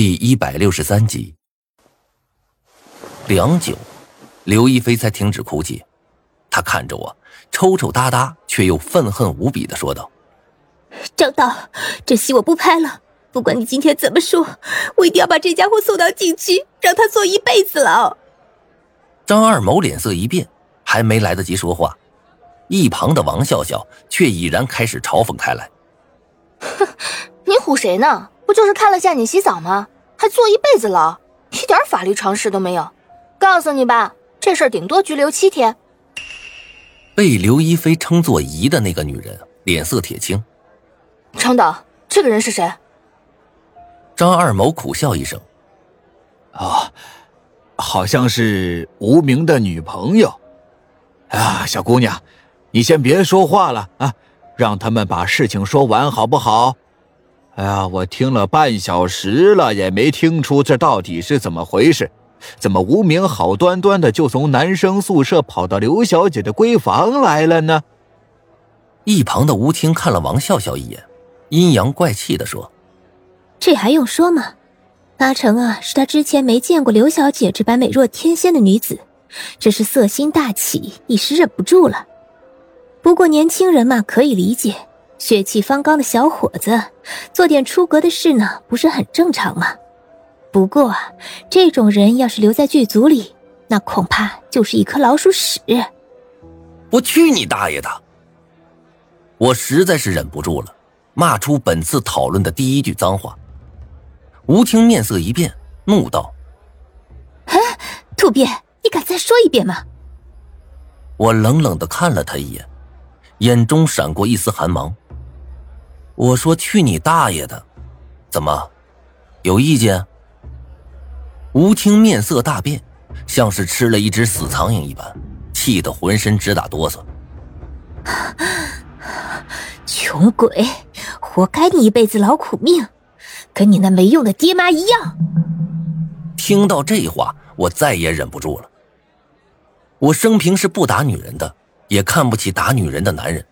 第一百六十三集，良久，刘亦菲才停止哭泣。她看着我，抽抽搭搭，却又愤恨无比的说道：“张导，这戏我不拍了。不管你今天怎么说，我一定要把这家伙送到警局，让他坐一辈子牢。”张二谋脸色一变，还没来得及说话，一旁的王笑笑却已然开始嘲讽开来：“哼，你唬谁呢？”不就是看了下你洗澡吗？还坐一辈子牢，一点法律常识都没有。告诉你吧，这事儿顶多拘留七天。被刘亦菲称作姨的那个女人脸色铁青。张导，这个人是谁？张二谋苦笑一声：“啊，好像是无名的女朋友。啊，小姑娘，你先别说话了啊，让他们把事情说完好不好？”哎呀，我听了半小时了，也没听出这到底是怎么回事。怎么无名好端端的就从男生宿舍跑到刘小姐的闺房来了呢？一旁的吴青看了王笑笑一眼，阴阳怪气的说：“这还用说吗？八成啊，是他之前没见过刘小姐这般美若天仙的女子，这是色心大起，一时忍不住了。不过年轻人嘛，可以理解。”血气方刚的小伙子，做点出格的事呢，不是很正常吗？不过，这种人要是留在剧组里，那恐怕就是一颗老鼠屎。我去你大爷的！我实在是忍不住了，骂出本次讨论的第一句脏话。吴青面色一变，怒道：“哎，土鳖，你敢再说一遍吗？”我冷冷的看了他一眼，眼中闪过一丝寒芒。我说去你大爷的！怎么，有意见？吴青面色大变，像是吃了一只死苍蝇一般，气得浑身直打哆嗦。穷鬼，活该你一辈子劳苦命，跟你那没用的爹妈一样。听到这话，我再也忍不住了。我生平是不打女人的，也看不起打女人的男人。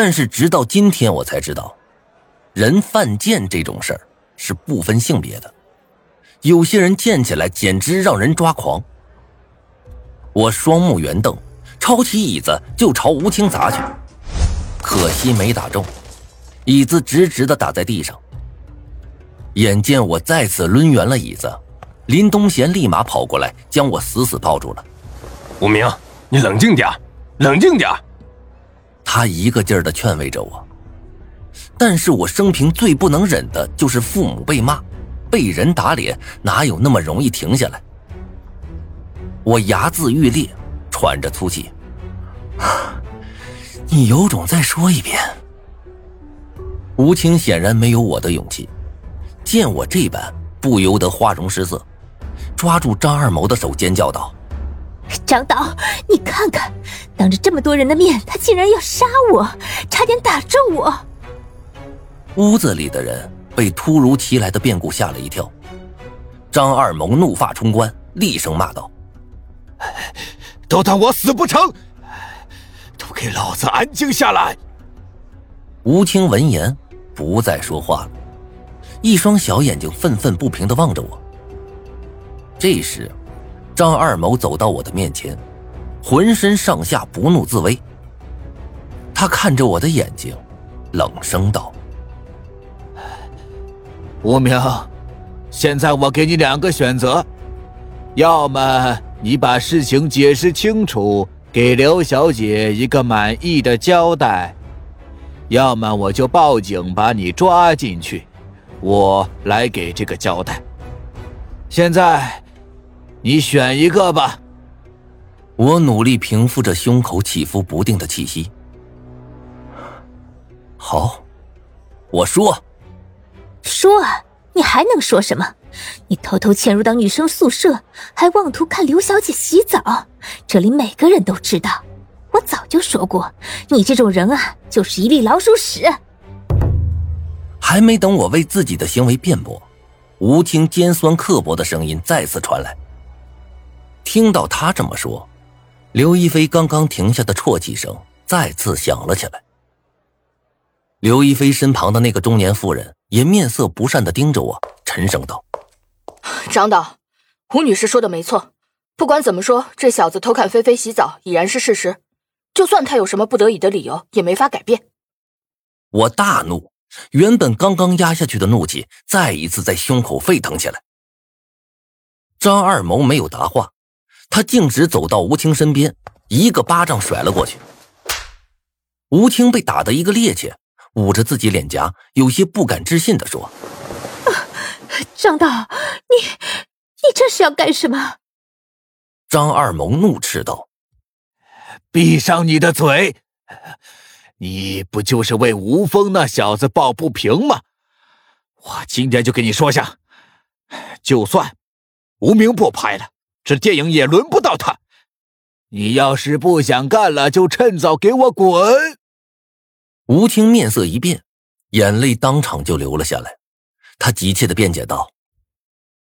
但是直到今天，我才知道，人犯贱这种事儿是不分性别的。有些人贱起来简直让人抓狂。我双目圆瞪，抄起椅子就朝吴青砸去，可惜没打中，椅子直直的打在地上。眼见我再次抡圆了椅子，林东贤立马跑过来将我死死抱住了。吴明，你冷静点，冷静点。他一个劲儿的劝慰着我，但是我生平最不能忍的就是父母被骂，被人打脸，哪有那么容易停下来？我牙眦欲裂，喘着粗气。你有种再说一遍。吴青显然没有我的勇气，见我这般，不由得花容失色，抓住张二谋的手尖叫道。张导，你看看，当着这么多人的面，他竟然要杀我，差点打中我。屋子里的人被突如其来的变故吓了一跳。张二谋怒发冲冠，厉声骂道：“都当我死不成？都给老子安静下来！”吴青闻言不再说话了，一双小眼睛愤愤不平的望着我。这时。张二谋走到我的面前，浑身上下不怒自威。他看着我的眼睛，冷声道：“无名，现在我给你两个选择，要么你把事情解释清楚，给刘小姐一个满意的交代；要么我就报警把你抓进去，我来给这个交代。现在。”你选一个吧。我努力平复着胸口起伏不定的气息。好，我说。说啊，你还能说什么？你偷偷潜入到女生宿舍，还妄图看刘小姐洗澡，这里每个人都知道。我早就说过，你这种人啊，就是一粒老鼠屎。还没等我为自己的行为辩驳，吴听尖酸刻薄的声音再次传来。听到他这么说，刘亦菲刚刚停下的啜泣声再次响了起来。刘亦菲身旁的那个中年妇人也面色不善的盯着我，沉声道：“张导，吴女士说的没错，不管怎么说，这小子偷看菲菲洗澡已然是事实，就算他有什么不得已的理由，也没法改变。我大怒，原本刚刚压下去的怒气再一次在胸口沸腾起来。张二谋没有答话，他径直走到吴青身边，一个巴掌甩了过去。吴青被打得一个趔趄，捂着自己脸颊，有些不敢置信的说。张导，你你这是要干什么？张二萌怒斥道：“闭上你的嘴！你不就是为吴峰那小子抱不平吗？我今天就跟你说下，就算吴明不拍了，这电影也轮不到他。你要是不想干了，就趁早给我滚！”吴青面色一变，眼泪当场就流了下来。他急切的辩解道：“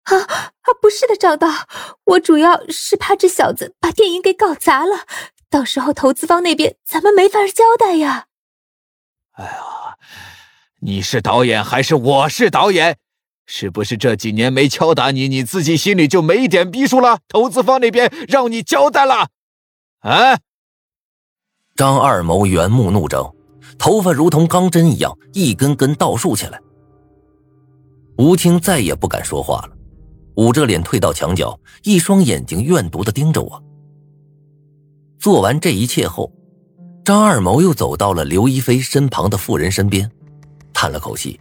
啊啊，不是的，赵导，我主要是怕这小子把电影给搞砸了，到时候投资方那边咱们没法交代呀。”哎呀，你是导演还是我是导演？是不是这几年没敲打你，你自己心里就没一点逼数了？投资方那边让你交代了？啊！张二谋圆目怒睁，头发如同钢针一样一根根倒竖起来。吴青再也不敢说话了，捂着脸退到墙角，一双眼睛怨毒的盯着我。做完这一切后，张二谋又走到了刘一飞身旁的妇人身边，叹了口气，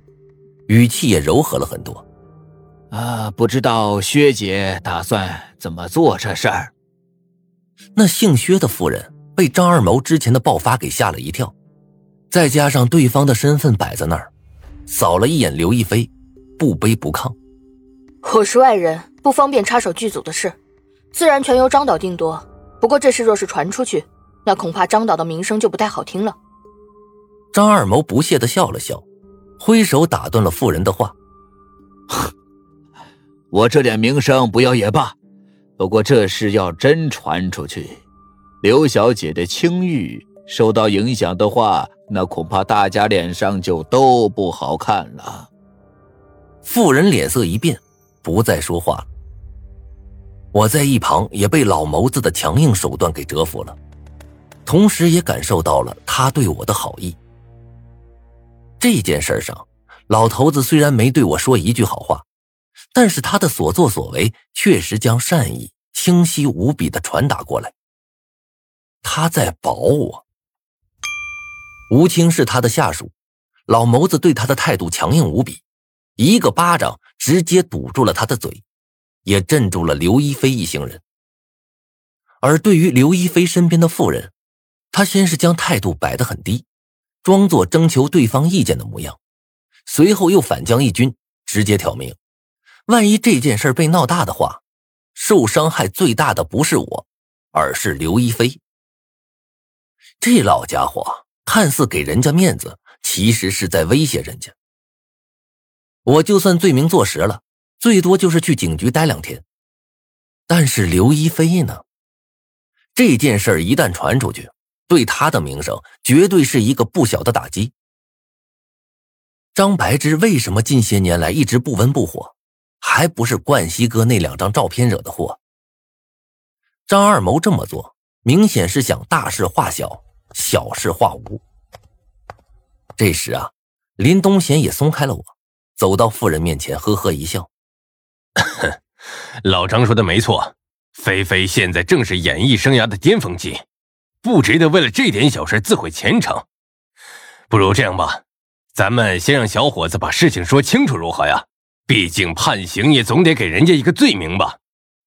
语气也柔和了很多。啊，不知道薛姐打算怎么做这事儿？那姓薛的夫人被张二毛之前的爆发给吓了一跳，再加上对方的身份摆在那儿，扫了一眼刘亦菲。不卑不亢，我是外人，不方便插手剧组的事，自然全由张导定夺。不过这事若是传出去，那恐怕张导的名声就不太好听了。张二毛不屑的笑了笑，挥手打断了妇人的话：“ 我这点名声不要也罢，不过这事要真传出去，刘小姐的清誉受到影响的话，那恐怕大家脸上就都不好看了。”妇人脸色一变，不再说话了。我在一旁也被老谋子的强硬手段给折服了，同时也感受到了他对我的好意。这件事上，老头子虽然没对我说一句好话，但是他的所作所为确实将善意清晰无比的传达过来。他在保我。吴青是他的下属，老谋子对他的态度强硬无比。一个巴掌直接堵住了他的嘴，也镇住了刘一飞一行人。而对于刘一飞身边的妇人，他先是将态度摆得很低，装作征求对方意见的模样，随后又反将一军，直接挑明：万一这件事被闹大的话，受伤害最大的不是我，而是刘一飞。这老家伙看似给人家面子，其实是在威胁人家。我就算罪名坐实了，最多就是去警局待两天。但是刘一飞呢？这件事一旦传出去，对他的名声绝对是一个不小的打击。张白芝为什么近些年来一直不温不火？还不是冠希哥那两张照片惹的祸。张二谋这么做，明显是想大事化小，小事化无。这时啊，林东贤也松开了我。走到妇人面前，呵呵一笑：“老张说的没错，菲菲现在正是演艺生涯的巅峰期，不值得为了这点小事自毁前程。不如这样吧，咱们先让小伙子把事情说清楚，如何呀？毕竟判刑也总得给人家一个罪名吧。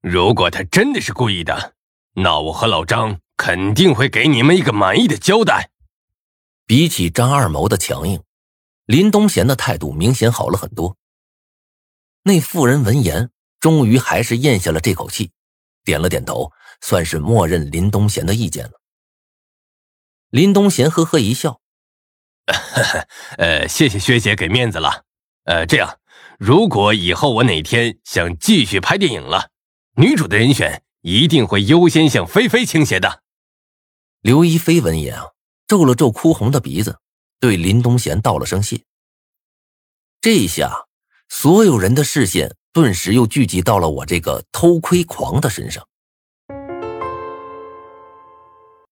如果他真的是故意的，那我和老张肯定会给你们一个满意的交代。”比起张二谋的强硬。林东贤的态度明显好了很多。那妇人闻言，终于还是咽下了这口气，点了点头，算是默认林东贤的意见了。林东贤呵呵一笑：“ 呃，谢谢薛姐给面子了。呃，这样，如果以后我哪天想继续拍电影了，女主的人选一定会优先向菲菲倾斜的。”刘一菲闻言啊，皱了皱哭红的鼻子。对林东贤道了声谢。这一下，所有人的视线顿时又聚集到了我这个偷窥狂的身上。